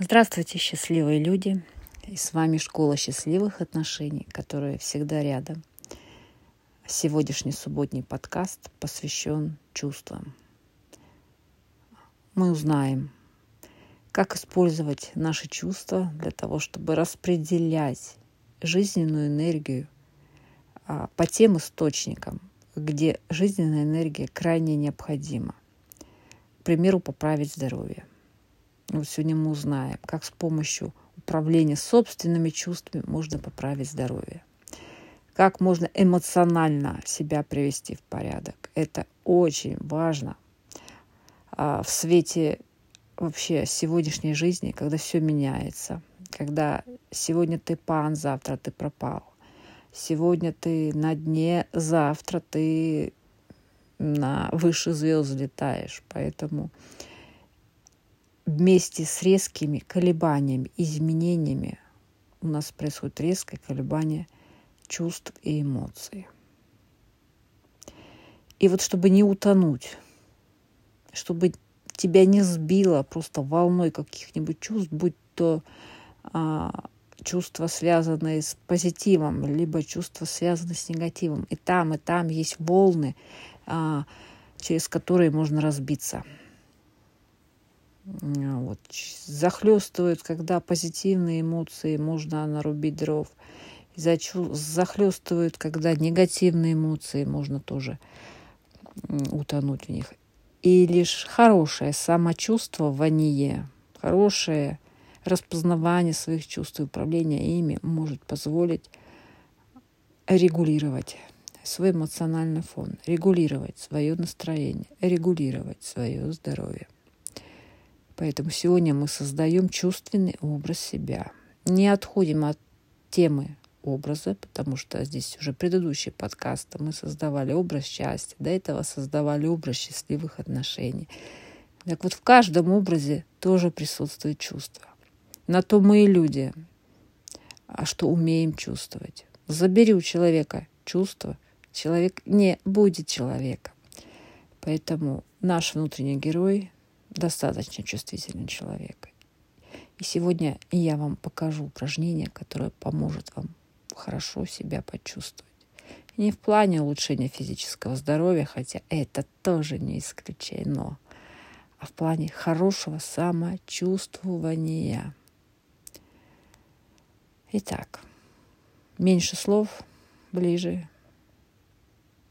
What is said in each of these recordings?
Здравствуйте, счастливые люди! И с вами Школа счастливых отношений, которая всегда рядом. Сегодняшний субботний подкаст посвящен чувствам. Мы узнаем, как использовать наши чувства для того, чтобы распределять жизненную энергию а, по тем источникам, где жизненная энергия крайне необходима. К примеру, поправить здоровье – вот сегодня мы узнаем, как с помощью управления собственными чувствами можно поправить здоровье. Как можно эмоционально себя привести в порядок. Это очень важно а, в свете вообще сегодняшней жизни, когда все меняется. Когда сегодня ты пан, завтра ты пропал. Сегодня ты на дне, завтра ты на выше звезд летаешь. Поэтому вместе с резкими колебаниями, изменениями у нас происходит резкое колебание чувств и эмоций. И вот чтобы не утонуть, чтобы тебя не сбило просто волной каких-нибудь чувств, будь то а, чувства, связанные с позитивом, либо чувства, связанные с негативом. И там, и там есть волны, а, через которые можно разбиться – вот. Захлестывают, когда позитивные эмоции, можно нарубить дров. Захлестывают, когда негативные эмоции, можно тоже утонуть в них. И лишь хорошее самочувствование, хорошее распознавание своих чувств и управление ими может позволить регулировать свой эмоциональный фон, регулировать свое настроение, регулировать свое здоровье. Поэтому сегодня мы создаем чувственный образ себя. Не отходим от темы образа, потому что здесь уже предыдущие подкасты мы создавали образ счастья, до этого создавали образ счастливых отношений. Так вот в каждом образе тоже присутствует чувство. На то мы и люди, а что умеем чувствовать. Забери у человека чувство, человек не будет человеком. Поэтому наш внутренний герой достаточно чувствительный человек. И сегодня я вам покажу упражнение, которое поможет вам хорошо себя почувствовать. Не в плане улучшения физического здоровья, хотя это тоже не исключено, а в плане хорошего самочувствования. Итак, меньше слов, ближе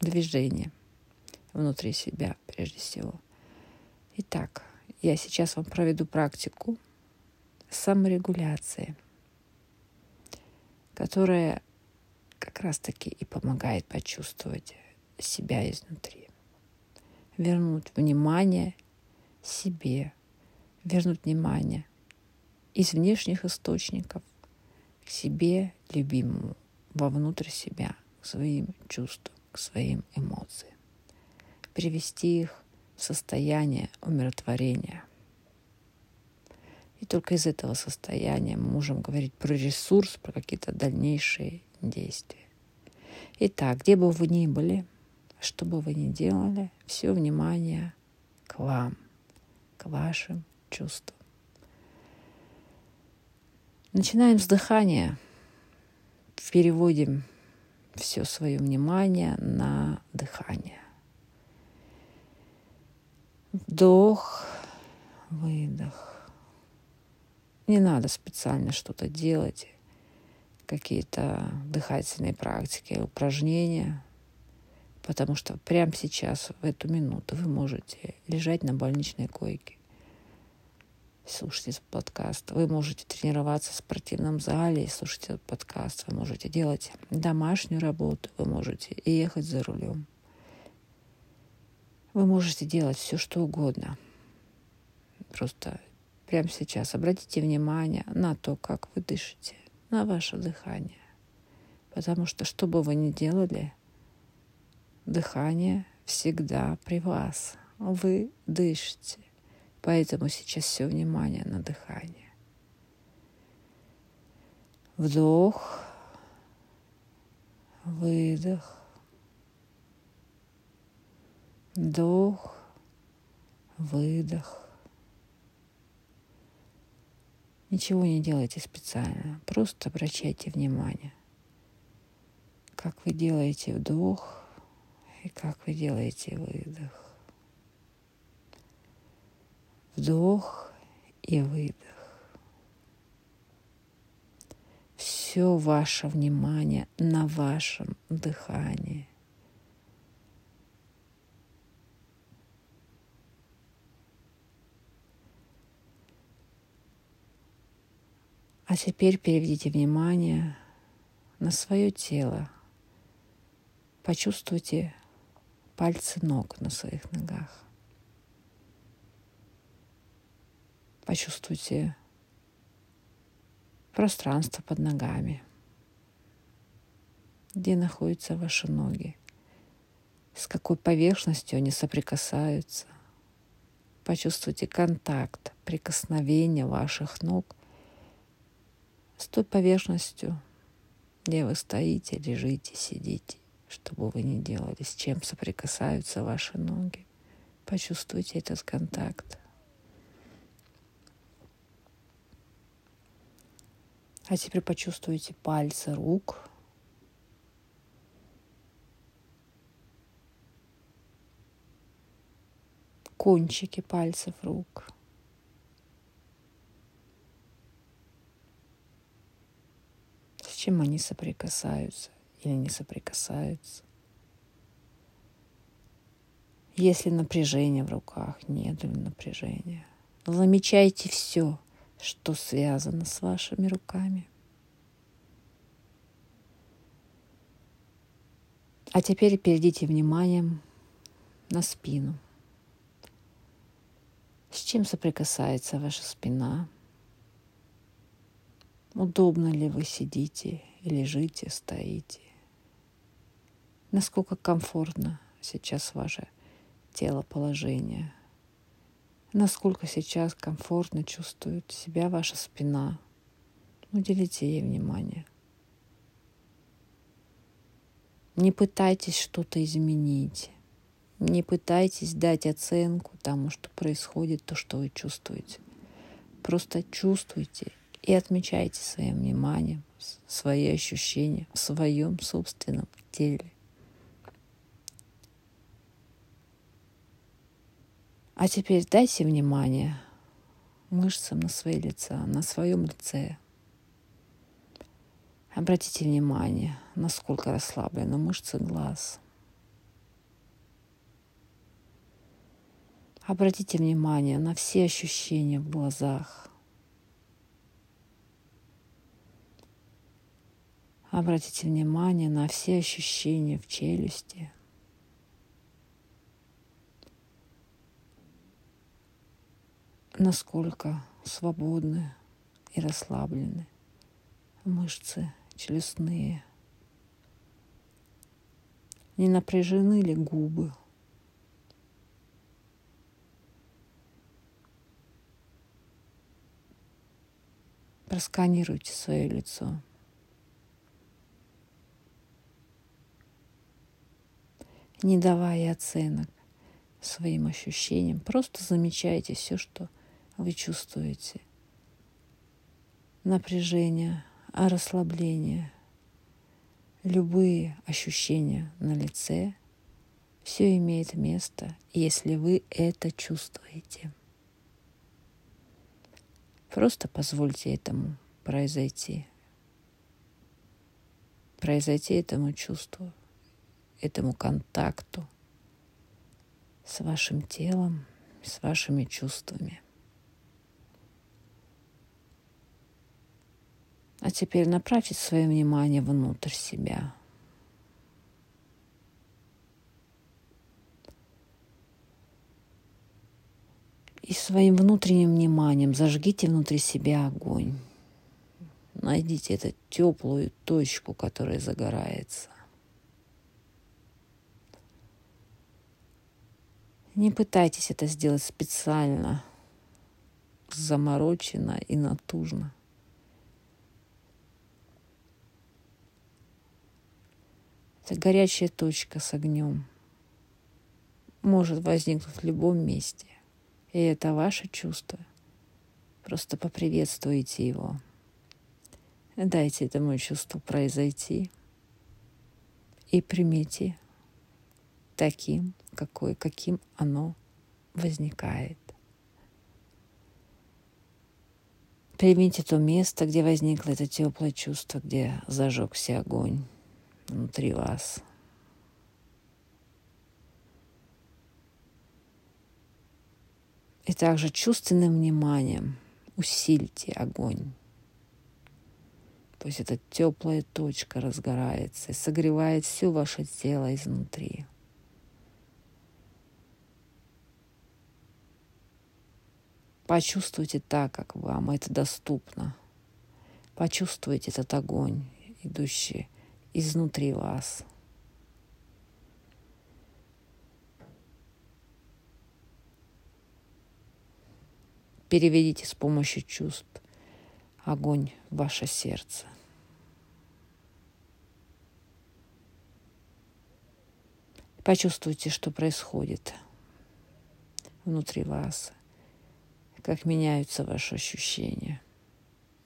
движение внутри себя прежде всего. Итак, я сейчас вам проведу практику саморегуляции, которая как раз-таки и помогает почувствовать себя изнутри. Вернуть внимание себе, вернуть внимание из внешних источников к себе любимому, вовнутрь себя, к своим чувствам, к своим эмоциям. Привести их состояние умиротворения. И только из этого состояния мы можем говорить про ресурс, про какие-то дальнейшие действия. Итак, где бы вы ни были, что бы вы ни делали, все внимание к вам, к вашим чувствам. Начинаем с дыхания. Переводим все свое внимание на дыхание. Вдох, выдох. Не надо специально что-то делать, какие-то дыхательные практики, упражнения, потому что прямо сейчас, в эту минуту, вы можете лежать на больничной койке, слушать этот подкаст. Вы можете тренироваться в спортивном зале и слушать этот подкаст. Вы можете делать домашнюю работу, вы можете ехать за рулем. Вы можете делать все, что угодно. Просто прямо сейчас обратите внимание на то, как вы дышите, на ваше дыхание. Потому что, что бы вы ни делали, дыхание всегда при вас. Вы дышите. Поэтому сейчас все внимание на дыхание. Вдох, выдох. Вдох, выдох. Ничего не делайте специально, просто обращайте внимание, как вы делаете вдох и как вы делаете выдох. Вдох и выдох. Все ваше внимание на вашем дыхании. А теперь переведите внимание на свое тело. Почувствуйте пальцы ног на своих ногах. Почувствуйте пространство под ногами, где находятся ваши ноги, с какой поверхностью они соприкасаются. Почувствуйте контакт, прикосновение ваших ног с той поверхностью, где вы стоите, лежите, сидите, что бы вы ни делали, с чем соприкасаются ваши ноги. Почувствуйте этот контакт. А теперь почувствуйте пальцы рук. Кончики пальцев рук. С чем они соприкасаются или не соприкасаются. Есть ли напряжение в руках, нет ли напряжения. Замечайте все – что связано с вашими руками. А теперь перейдите вниманием на спину. С чем соприкасается ваша спина? Удобно ли вы сидите, лежите, стоите? Насколько комфортно сейчас ваше телоположение – насколько сейчас комфортно чувствует себя ваша спина. Уделите ей внимание. Не пытайтесь что-то изменить. Не пытайтесь дать оценку тому, что происходит, то, что вы чувствуете. Просто чувствуйте и отмечайте своим вниманием свои ощущения в своем собственном теле. А теперь дайте внимание мышцам на своей лица, на своем лице. Обратите внимание, насколько расслаблены мышцы глаз. Обратите внимание на все ощущения в глазах. Обратите внимание на все ощущения в челюсти – насколько свободны и расслаблены мышцы челюстные. Не напряжены ли губы? Просканируйте свое лицо. Не давая оценок своим ощущениям, просто замечайте все, что вы чувствуете напряжение, расслабление, любые ощущения на лице, все имеет место, если вы это чувствуете. Просто позвольте этому произойти. Произойти этому чувству, этому контакту с вашим телом, с вашими чувствами. А теперь направьте свое внимание внутрь себя. И своим внутренним вниманием зажгите внутри себя огонь. Найдите эту теплую точку, которая загорается. Не пытайтесь это сделать специально, заморочено и натужно. Это горячая точка с огнем. Может возникнуть в любом месте. И это ваше чувство. Просто поприветствуйте его. Дайте этому чувству произойти и примите таким, какой, каким оно возникает. Примите то место, где возникло это теплое чувство, где зажегся огонь внутри вас. И также чувственным вниманием усильте огонь. Пусть эта теплая точка разгорается и согревает все ваше тело изнутри. Почувствуйте так, как вам это доступно. Почувствуйте этот огонь, идущий изнутри вас. Переведите с помощью чувств огонь в ваше сердце. Почувствуйте, что происходит внутри вас, как меняются ваши ощущения.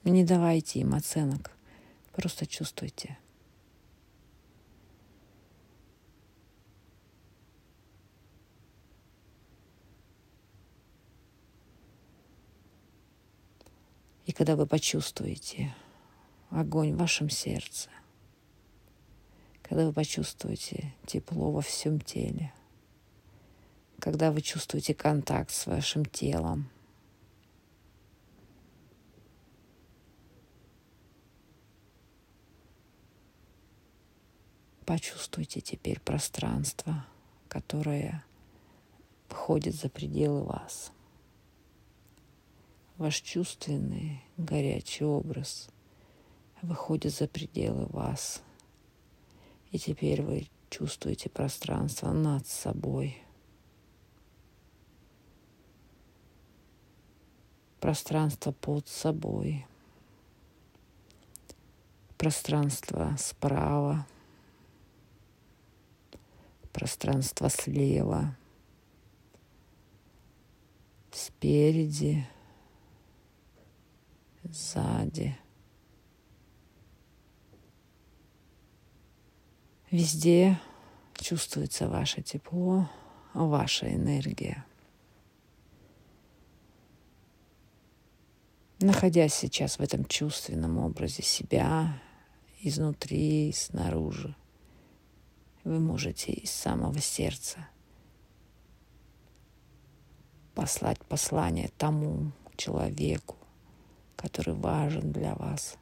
Не давайте им оценок, просто чувствуйте. И когда вы почувствуете огонь в вашем сердце, когда вы почувствуете тепло во всем теле, когда вы чувствуете контакт с вашим телом, почувствуйте теперь пространство, которое входит за пределы вас ваш чувственный горячий образ выходит за пределы вас. И теперь вы чувствуете пространство над собой. Пространство под собой. Пространство справа. Пространство слева. Спереди сзади. Везде чувствуется ваше тепло, ваша энергия. Находясь сейчас в этом чувственном образе себя, изнутри снаружи, вы можете из самого сердца послать послание тому человеку, который важен для вас,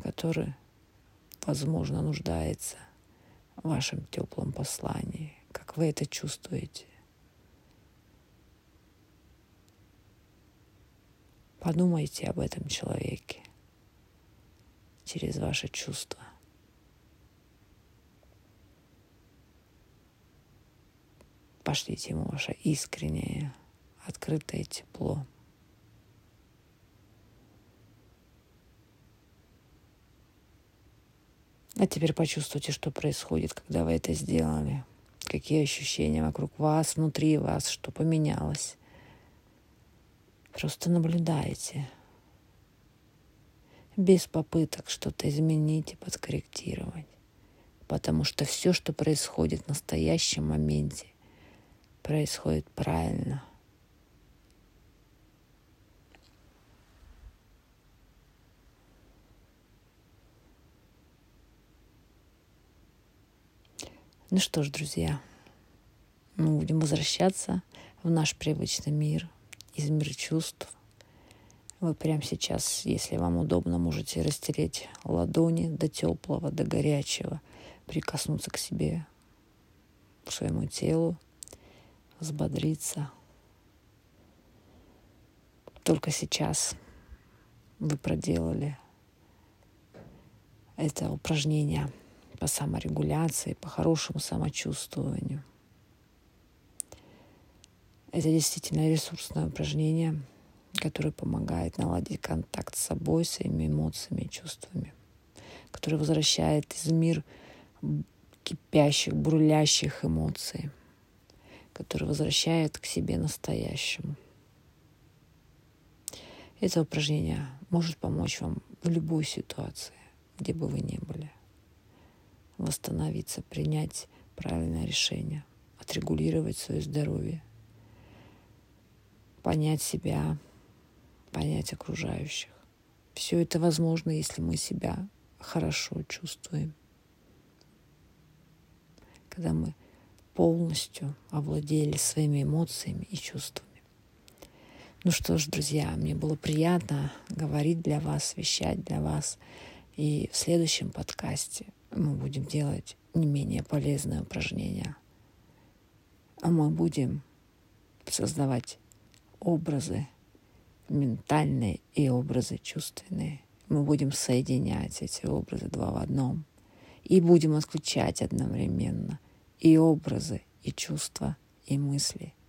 который, возможно, нуждается в вашем теплом послании. Как вы это чувствуете? Подумайте об этом человеке через ваши чувства. Пошлите ему ваше искреннее, открытое тепло. А теперь почувствуйте, что происходит, когда вы это сделали. Какие ощущения вокруг вас, внутри вас, что поменялось. Просто наблюдайте. Без попыток что-то изменить и подкорректировать. Потому что все, что происходит в настоящем моменте, происходит правильно. Ну что ж, друзья, мы будем возвращаться в наш привычный мир, из мира чувств. Вы прямо сейчас, если вам удобно, можете растереть ладони до теплого, до горячего, прикоснуться к себе, к своему телу, взбодриться. Только сейчас вы проделали это упражнение – по саморегуляции, по хорошему самочувствованию. Это действительно ресурсное упражнение, которое помогает наладить контакт с собой, своими эмоциями и чувствами, которое возвращает из мир кипящих, бурлящих эмоций, который возвращает к себе настоящему. Это упражнение может помочь вам в любой ситуации, где бы вы ни были. Восстановиться, принять правильное решение, отрегулировать свое здоровье, понять себя, понять окружающих. Все это возможно, если мы себя хорошо чувствуем. Когда мы полностью овладели своими эмоциями и чувствами. Ну что ж, друзья, мне было приятно говорить для вас, вещать для вас. И в следующем подкасте мы будем делать не менее полезные упражнения. А мы будем создавать образы ментальные и образы чувственные. Мы будем соединять эти образы два в одном. И будем отключать одновременно и образы, и чувства, и мысли –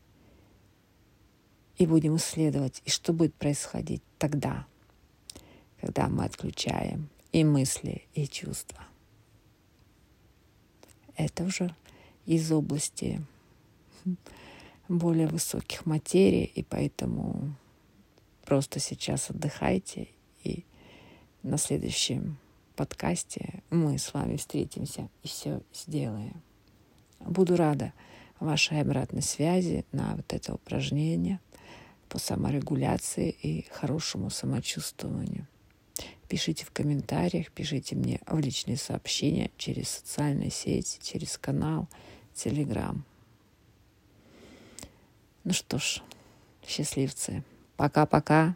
и будем исследовать, и что будет происходить тогда, когда мы отключаем и мысли, и чувства. Это уже из области более высоких материй, и поэтому просто сейчас отдыхайте, и на следующем подкасте мы с вами встретимся и все сделаем. Буду рада вашей обратной связи на вот это упражнение – по саморегуляции и хорошему самочувствованию. Пишите в комментариях, пишите мне в личные сообщения через социальные сети, через канал, Телеграм. Ну что ж, счастливцы. Пока-пока.